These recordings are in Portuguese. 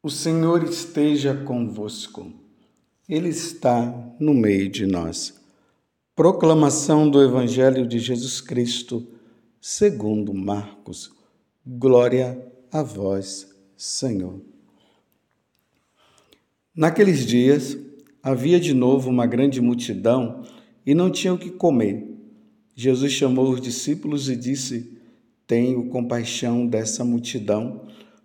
O Senhor esteja convosco, Ele está no meio de nós. Proclamação do Evangelho de Jesus Cristo, segundo Marcos. Glória a vós, Senhor. Naqueles dias havia de novo uma grande multidão e não tinham o que comer. Jesus chamou os discípulos e disse: Tenho compaixão dessa multidão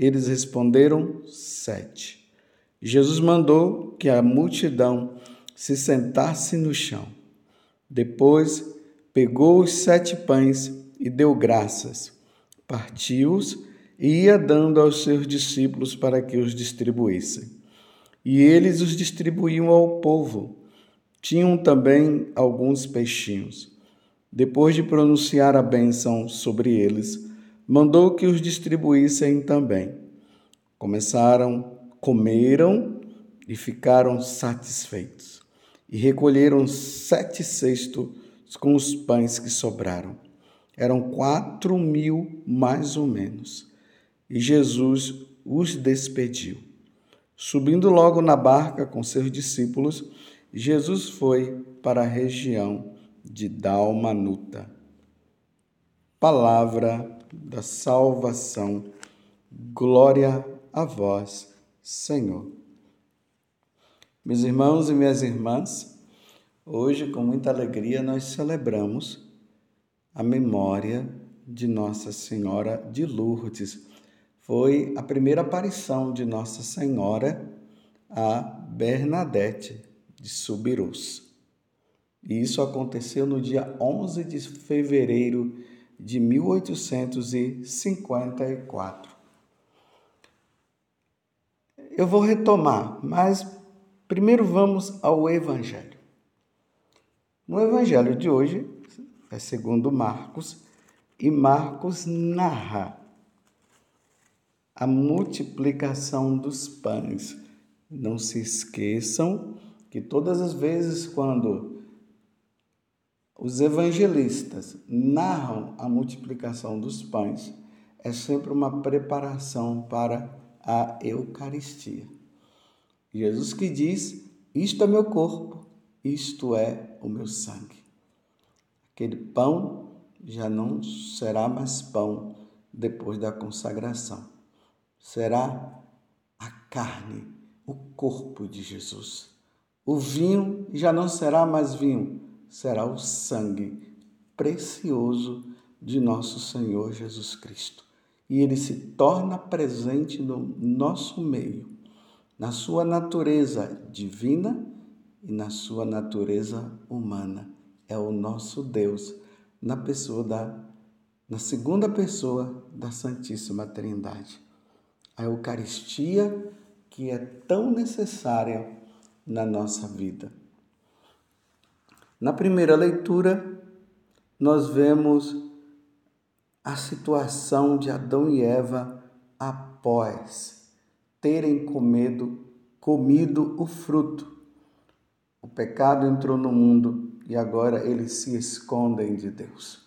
Eles responderam: Sete. Jesus mandou que a multidão se sentasse no chão. Depois pegou os sete pães e deu graças, partiu-os e ia dando aos seus discípulos para que os distribuíssem. E eles os distribuíam ao povo. Tinham também alguns peixinhos. Depois de pronunciar a bênção sobre eles, mandou que os distribuíssem também. Começaram, comeram e ficaram satisfeitos, e recolheram sete cestos com os pães que sobraram. Eram quatro mil, mais ou menos. E Jesus os despediu. Subindo logo na barca com seus discípulos, Jesus foi para a região de Dalmanuta. Palavra da salvação. Glória a vós, Senhor. Meus irmãos e minhas irmãs, hoje com muita alegria nós celebramos a memória de Nossa Senhora de Lourdes. Foi a primeira aparição de Nossa Senhora a Bernadette de Subirus. E isso aconteceu no dia 11 de fevereiro de 1854. Eu vou retomar, mas primeiro vamos ao Evangelho. No Evangelho de hoje, é segundo Marcos, e Marcos narra a multiplicação dos pães. Não se esqueçam que todas as vezes quando os evangelistas narram a multiplicação dos pães, é sempre uma preparação para a Eucaristia. Jesus que diz: Isto é meu corpo, isto é o meu sangue. Aquele pão já não será mais pão depois da consagração, será a carne, o corpo de Jesus. O vinho já não será mais vinho, será o sangue precioso de nosso Senhor Jesus Cristo. E ele se torna presente no nosso meio, na sua natureza divina e na sua natureza humana. É o nosso Deus na pessoa da na segunda pessoa da Santíssima Trindade. A Eucaristia que é tão necessária na nossa vida. Na primeira leitura, nós vemos a situação de Adão e Eva após terem comido, comido o fruto. O pecado entrou no mundo e agora eles se escondem de Deus.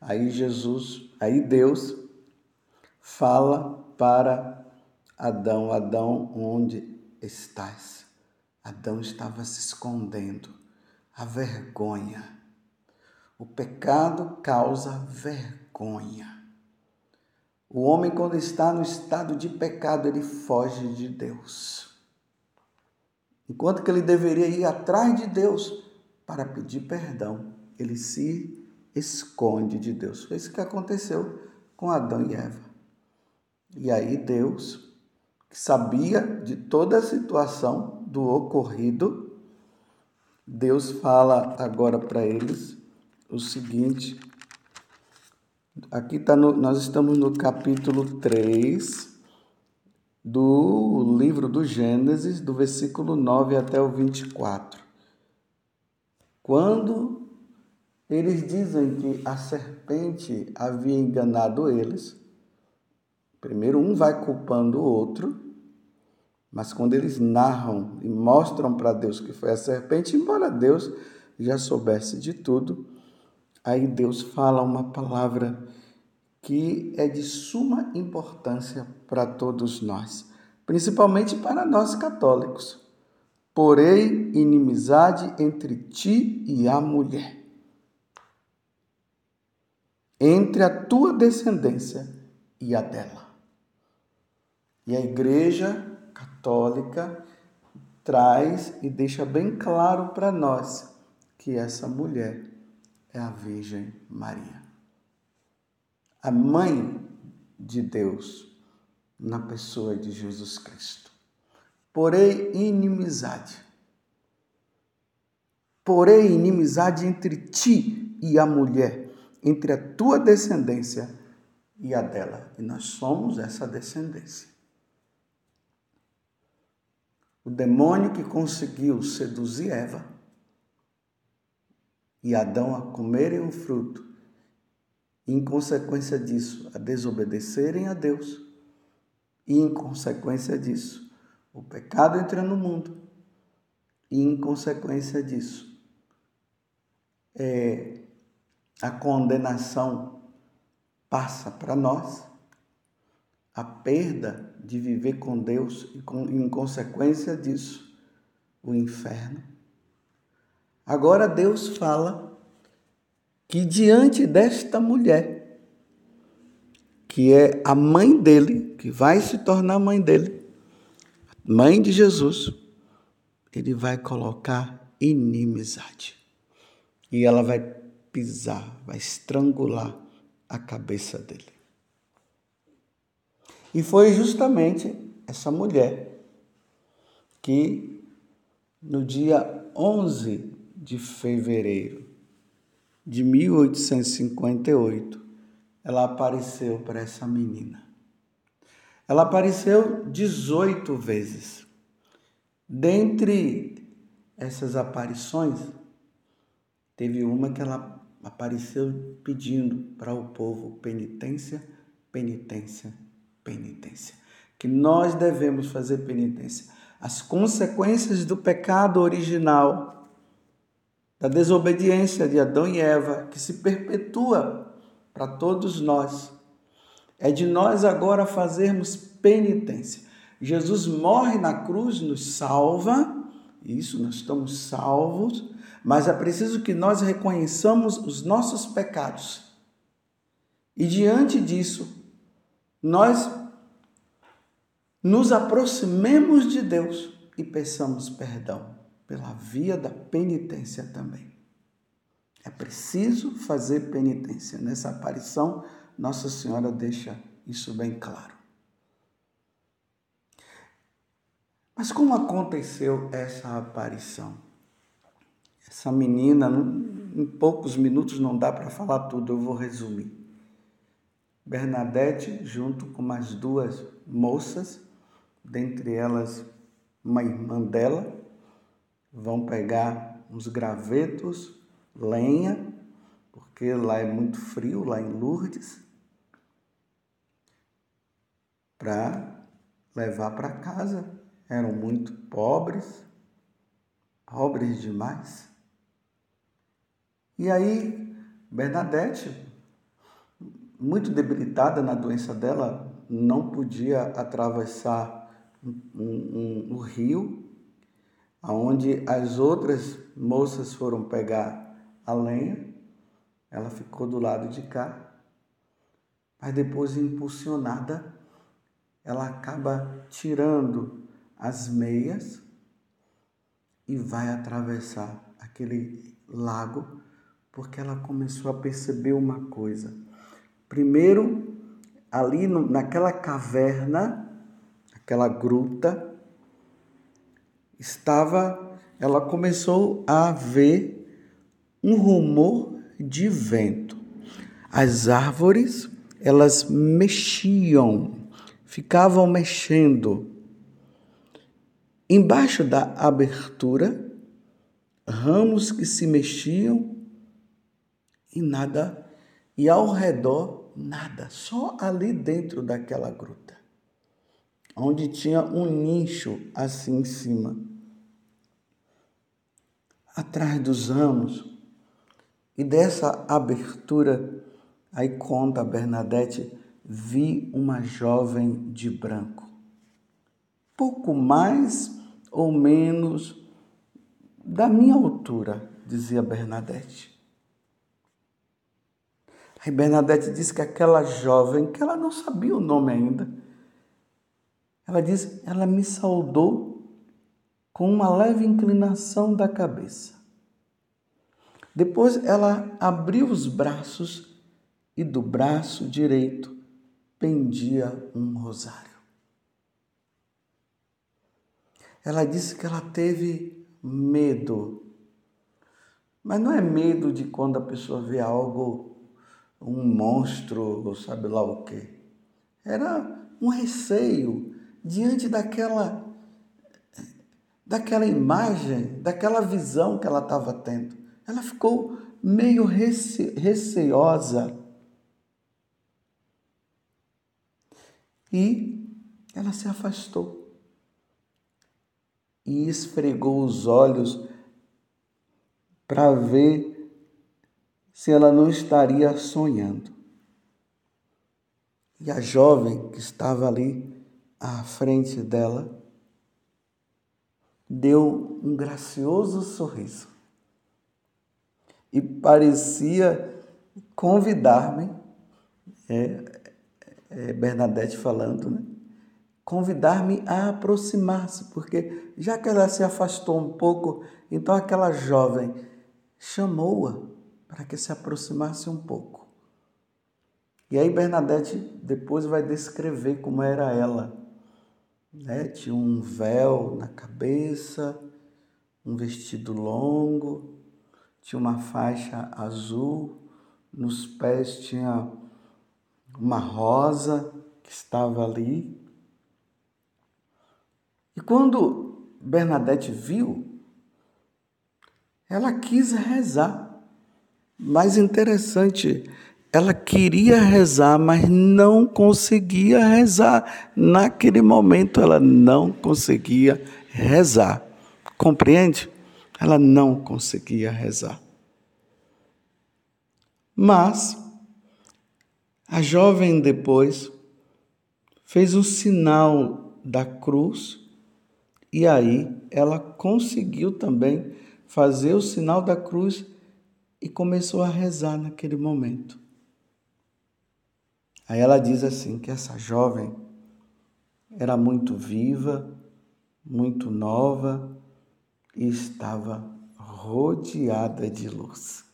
Aí Jesus, aí Deus fala para Adão: Adão, onde estás? Adão estava se escondendo a vergonha. O pecado causa vergonha. O homem, quando está no estado de pecado, ele foge de Deus. Enquanto que ele deveria ir atrás de Deus para pedir perdão, ele se esconde de Deus. Foi isso que aconteceu com Adão e Eva. E aí Deus, que sabia de toda a situação do ocorrido, Deus fala agora para eles o seguinte. Aqui tá no, nós estamos no capítulo 3 do livro do Gênesis, do versículo 9 até o 24. Quando eles dizem que a serpente havia enganado eles, primeiro um vai culpando o outro, mas quando eles narram e mostram para Deus que foi a serpente, embora Deus já soubesse de tudo, aí Deus fala uma palavra que é de suma importância para todos nós, principalmente para nós católicos. Porém, inimizade entre ti e a mulher, entre a tua descendência e a dela. E a igreja católica traz e deixa bem claro para nós que essa mulher é a Virgem Maria, a mãe de Deus na pessoa de Jesus Cristo. Porém, inimizade. Porém, inimizade entre ti e a mulher, entre a tua descendência e a dela. E nós somos essa descendência. O demônio que conseguiu seduzir Eva e Adão a comerem o fruto, e em consequência disso, a desobedecerem a Deus, e em consequência disso, o pecado entra no mundo, e em consequência disso, é, a condenação passa para nós, a perda de viver com Deus e, com, em consequência disso, o inferno. Agora Deus fala que diante desta mulher, que é a mãe dele, que vai se tornar mãe dele, mãe de Jesus, ele vai colocar inimizade. E ela vai pisar, vai estrangular a cabeça dele. E foi justamente essa mulher que no dia 11 de fevereiro de 1858 ela apareceu para essa menina. Ela apareceu 18 vezes. Dentre essas aparições, teve uma que ela apareceu pedindo para o povo penitência, penitência, penitência. Que nós devemos fazer penitência. As consequências do pecado original, da desobediência de Adão e Eva, que se perpetua para todos nós, é de nós agora fazermos penitência. Jesus morre na cruz, nos salva, isso, nós estamos salvos, mas é preciso que nós reconheçamos os nossos pecados. E diante disso, nós nos aproximemos de Deus e peçamos perdão pela via da penitência também. É preciso fazer penitência. Nessa aparição, Nossa Senhora deixa isso bem claro. Mas como aconteceu essa aparição? Essa menina, em poucos minutos não dá para falar tudo, eu vou resumir. Bernadette, junto com mais duas moças, dentre elas uma irmã dela, vão pegar uns gravetos, lenha, porque lá é muito frio, lá em Lourdes, para levar para casa. Eram muito pobres, pobres demais. E aí, Bernadette muito debilitada na doença dela, não podia atravessar um, um, um, rio, aonde as outras moças foram pegar a lenha, ela ficou do lado de cá, mas depois, impulsionada, ela acaba tirando as meias e vai atravessar aquele lago, porque ela começou a perceber uma coisa. Primeiro, ali no, naquela caverna, aquela gruta, estava, ela começou a ver um rumor de vento. As árvores, elas mexiam, ficavam mexendo. Embaixo da abertura, ramos que se mexiam e nada, e ao redor, nada, só ali dentro daquela gruta, onde tinha um nicho assim em cima. Atrás dos ramos, e dessa abertura, aí conta Bernadette, vi uma jovem de branco, pouco mais ou menos da minha altura, dizia Bernadette. Aí Bernadette disse que aquela jovem, que ela não sabia o nome ainda, ela disse, ela me saudou com uma leve inclinação da cabeça. Depois ela abriu os braços e do braço direito pendia um rosário. Ela disse que ela teve medo, mas não é medo de quando a pessoa vê algo, um monstro, ou sabe lá o quê. Era um receio diante daquela daquela imagem, daquela visão que ela estava tendo. Ela ficou meio rece, receosa. E ela se afastou e esfregou os olhos para ver se ela não estaria sonhando. E a jovem que estava ali à frente dela deu um gracioso sorriso e parecia convidar-me, é, é Bernadette falando, né? convidar-me a aproximar-se, porque já que ela se afastou um pouco, então aquela jovem chamou-a para que se aproximasse um pouco. E aí Bernadette depois vai descrever como era ela. Né? Tinha um véu na cabeça, um vestido longo, tinha uma faixa azul, nos pés tinha uma rosa que estava ali. E quando Bernadette viu, ela quis rezar. Mas interessante, ela queria rezar, mas não conseguia rezar. Naquele momento ela não conseguia rezar. Compreende? ela não conseguia rezar. Mas a jovem depois fez o sinal da cruz e aí ela conseguiu também fazer o sinal da cruz e começou a rezar naquele momento. Aí ela diz assim que essa jovem era muito viva, muito nova, e estava rodeada de luz.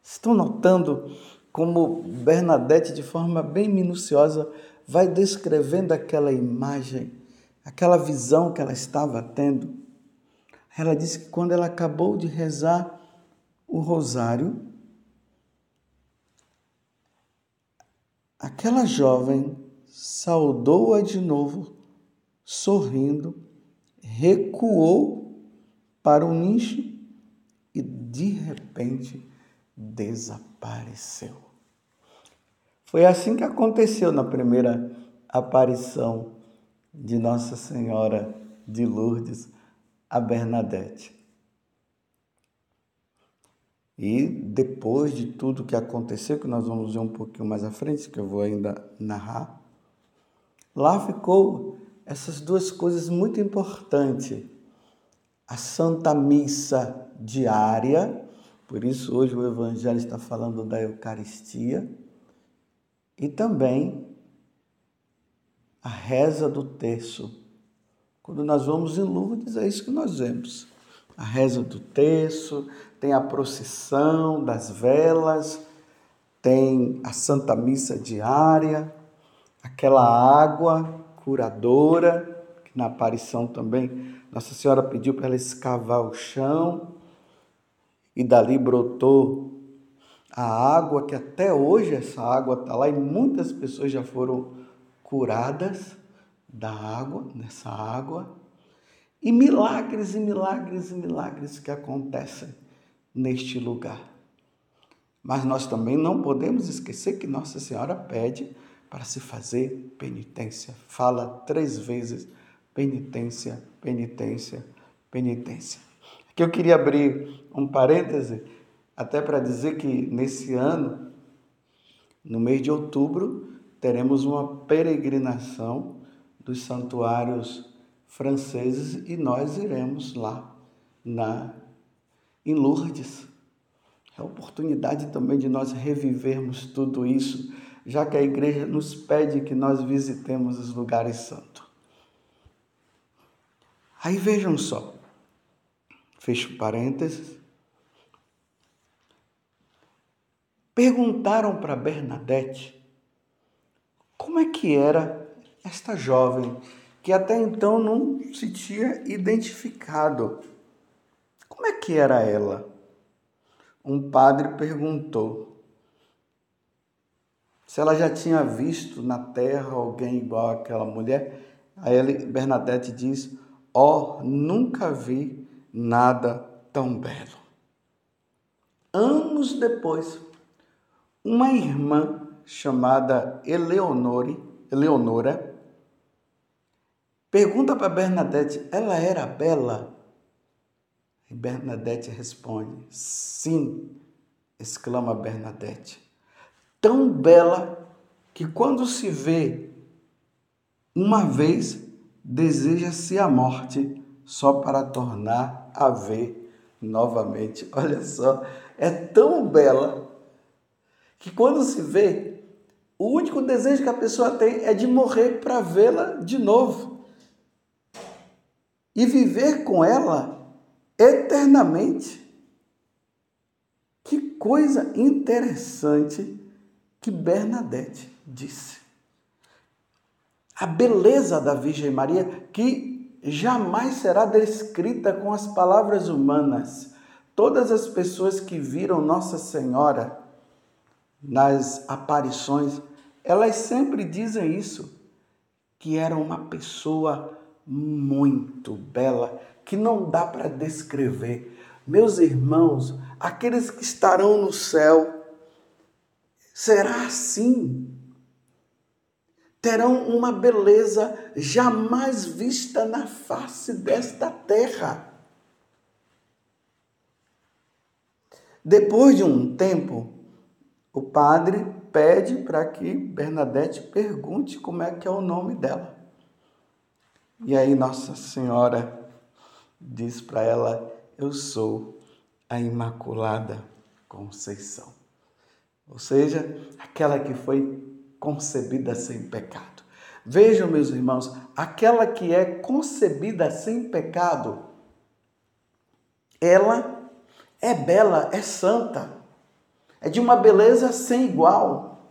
Estão notando como Bernadette, de forma bem minuciosa, vai descrevendo aquela imagem, aquela visão que ela estava tendo. Ela disse que quando ela acabou de rezar o rosário, aquela jovem saudou-a de novo, sorrindo, recuou para o nicho e de repente desapareceu. Foi assim que aconteceu na primeira aparição de Nossa Senhora de Lourdes a Bernadette. E depois de tudo que aconteceu, que nós vamos ver um pouquinho mais à frente, que eu vou ainda narrar, lá ficou essas duas coisas muito importantes a Santa Missa diária, por isso hoje o Evangelho está falando da Eucaristia, e também a reza do terço. Quando nós vamos em Lourdes, é isso que nós vemos. A reza do terço, tem a procissão das velas, tem a Santa Missa diária, aquela água curadora, que na aparição também nossa Senhora pediu para ela escavar o chão e dali brotou a água, que até hoje essa água está lá e muitas pessoas já foram curadas da água, nessa água, e milagres e milagres e milagres que acontecem neste lugar. Mas nós também não podemos esquecer que Nossa Senhora pede para se fazer penitência. Fala três vezes: penitência, penitência, penitência. Aqui eu queria abrir um parêntese, até para dizer que nesse ano, no mês de outubro, teremos uma peregrinação dos santuários franceses e nós iremos lá na em Lourdes. É a oportunidade também de nós revivermos tudo isso, já que a igreja nos pede que nós visitemos os lugares santos. Aí vejam só, fecho parênteses. Perguntaram para Bernadette como é que era esta jovem que até então não se tinha identificado. Como é que era ela? Um padre perguntou se ela já tinha visto na terra alguém igual àquela mulher. Aí Bernadette diz: Ó, oh, nunca vi nada tão belo. Anos depois, uma irmã chamada Eleonore, Eleonora Pergunta para Bernadette, ela era bela? E Bernadette responde, sim, exclama Bernadette. Tão bela que quando se vê uma vez, deseja-se a morte só para tornar a ver novamente. Olha só, é tão bela que quando se vê, o único desejo que a pessoa tem é de morrer para vê-la de novo e viver com ela eternamente. Que coisa interessante que Bernadette disse. A beleza da Virgem Maria, que jamais será descrita com as palavras humanas. Todas as pessoas que viram Nossa Senhora nas aparições, elas sempre dizem isso, que era uma pessoa muito bela que não dá para descrever. Meus irmãos, aqueles que estarão no céu, será assim. Terão uma beleza jamais vista na face desta terra. Depois de um tempo, o padre pede para que Bernadette pergunte como é que é o nome dela. E aí Nossa Senhora diz para ela: Eu sou a Imaculada Conceição. Ou seja, aquela que foi concebida sem pecado. Vejam, meus irmãos, aquela que é concebida sem pecado, ela é bela, é santa, é de uma beleza sem igual.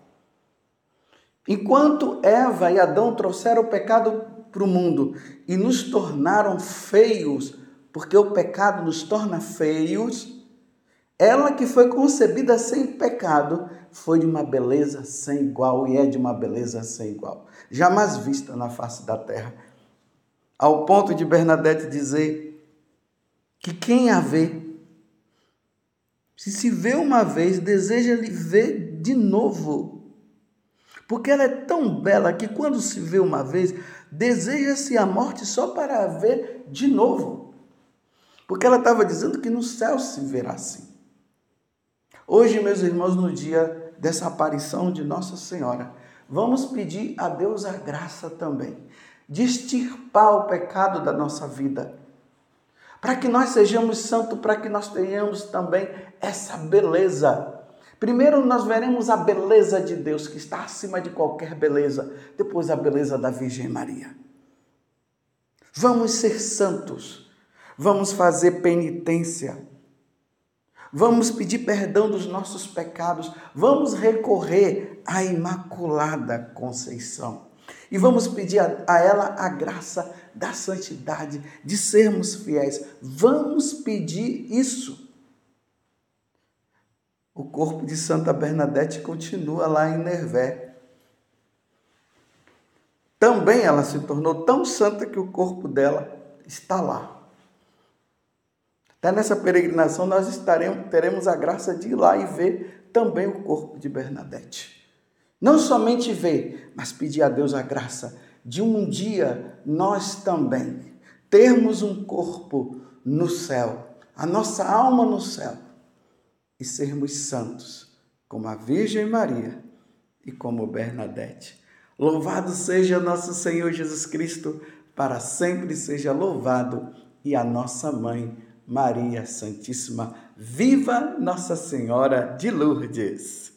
Enquanto Eva e Adão trouxeram o pecado para o mundo e nos tornaram feios, porque o pecado nos torna feios, ela que foi concebida sem pecado foi de uma beleza sem igual e é de uma beleza sem igual, jamais vista na face da terra. Ao ponto de Bernadette dizer que quem a vê, se se vê uma vez, deseja lhe ver de novo. Porque ela é tão bela que quando se vê uma vez, deseja-se a morte só para a ver de novo. Porque ela estava dizendo que no céu se verá assim. Hoje, meus irmãos, no dia dessa aparição de Nossa Senhora, vamos pedir a Deus a graça também de extirpar o pecado da nossa vida, para que nós sejamos santos, para que nós tenhamos também essa beleza Primeiro nós veremos a beleza de Deus, que está acima de qualquer beleza. Depois a beleza da Virgem Maria. Vamos ser santos. Vamos fazer penitência. Vamos pedir perdão dos nossos pecados. Vamos recorrer à Imaculada Conceição. E vamos pedir a, ela a graça da santidade, de sermos fiéis. Vamos pedir isso o corpo de Santa Bernadette continua lá em Nervé. também ela se tornou tão santa que o corpo dela está lá. Até nessa peregrinação nós estaremos, teremos a graça de ir lá e ver também o corpo de Bernadette. Não somente ver, mas pedir a Deus a graça de um dia nós também termos um corpo no céu, a nossa alma no céu e sermos santos, como a Virgem Maria e como Bernadette. Louvado seja nosso Senhor Jesus Cristo, para sempre seja louvado, e a nossa mãe, Maria Santíssima. Viva Nossa Senhora de Lourdes!